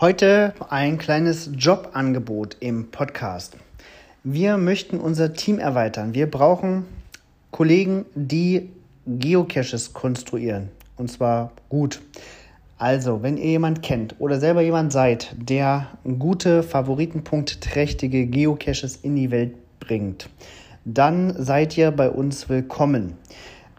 Heute ein kleines Jobangebot im Podcast. Wir möchten unser Team erweitern. Wir brauchen Kollegen, die Geocaches konstruieren. Und zwar gut. Also, wenn ihr jemand kennt oder selber jemand seid, der gute, favoritenpunktträchtige Geocaches in die Welt bringt, dann seid ihr bei uns willkommen.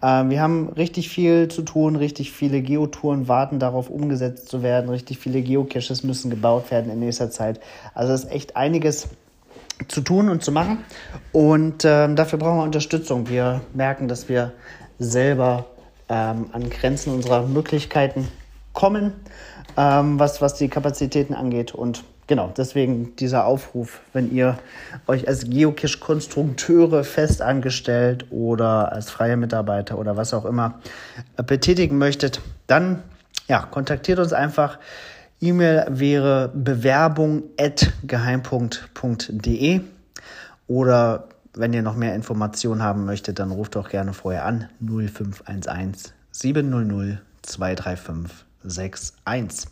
Äh, wir haben richtig viel zu tun, richtig viele Geotouren warten darauf, umgesetzt zu werden, richtig viele Geocaches müssen gebaut werden in nächster Zeit. Also es ist echt einiges zu tun und zu machen. Und ähm, dafür brauchen wir Unterstützung. Wir merken, dass wir selber ähm, an Grenzen unserer Möglichkeiten kommen, ähm, was, was die Kapazitäten angeht. Und genau, deswegen dieser Aufruf, wenn ihr euch als Geocache-Konstrukteure festangestellt oder als freie Mitarbeiter oder was auch immer äh, betätigen möchtet, dann ja, kontaktiert uns einfach. E-Mail wäre bewerbung.geheimpunkt.de oder wenn ihr noch mehr Informationen haben möchtet, dann ruft doch gerne vorher an 0511 700 235 61.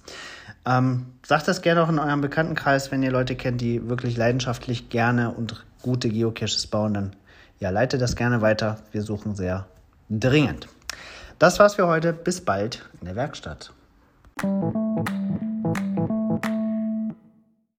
Ähm, sagt das gerne auch in eurem Bekanntenkreis, wenn ihr Leute kennt, die wirklich leidenschaftlich gerne und gute Geocaches bauen, dann ja, leite das gerne weiter. Wir suchen sehr dringend. Das war's für heute. Bis bald in der Werkstatt.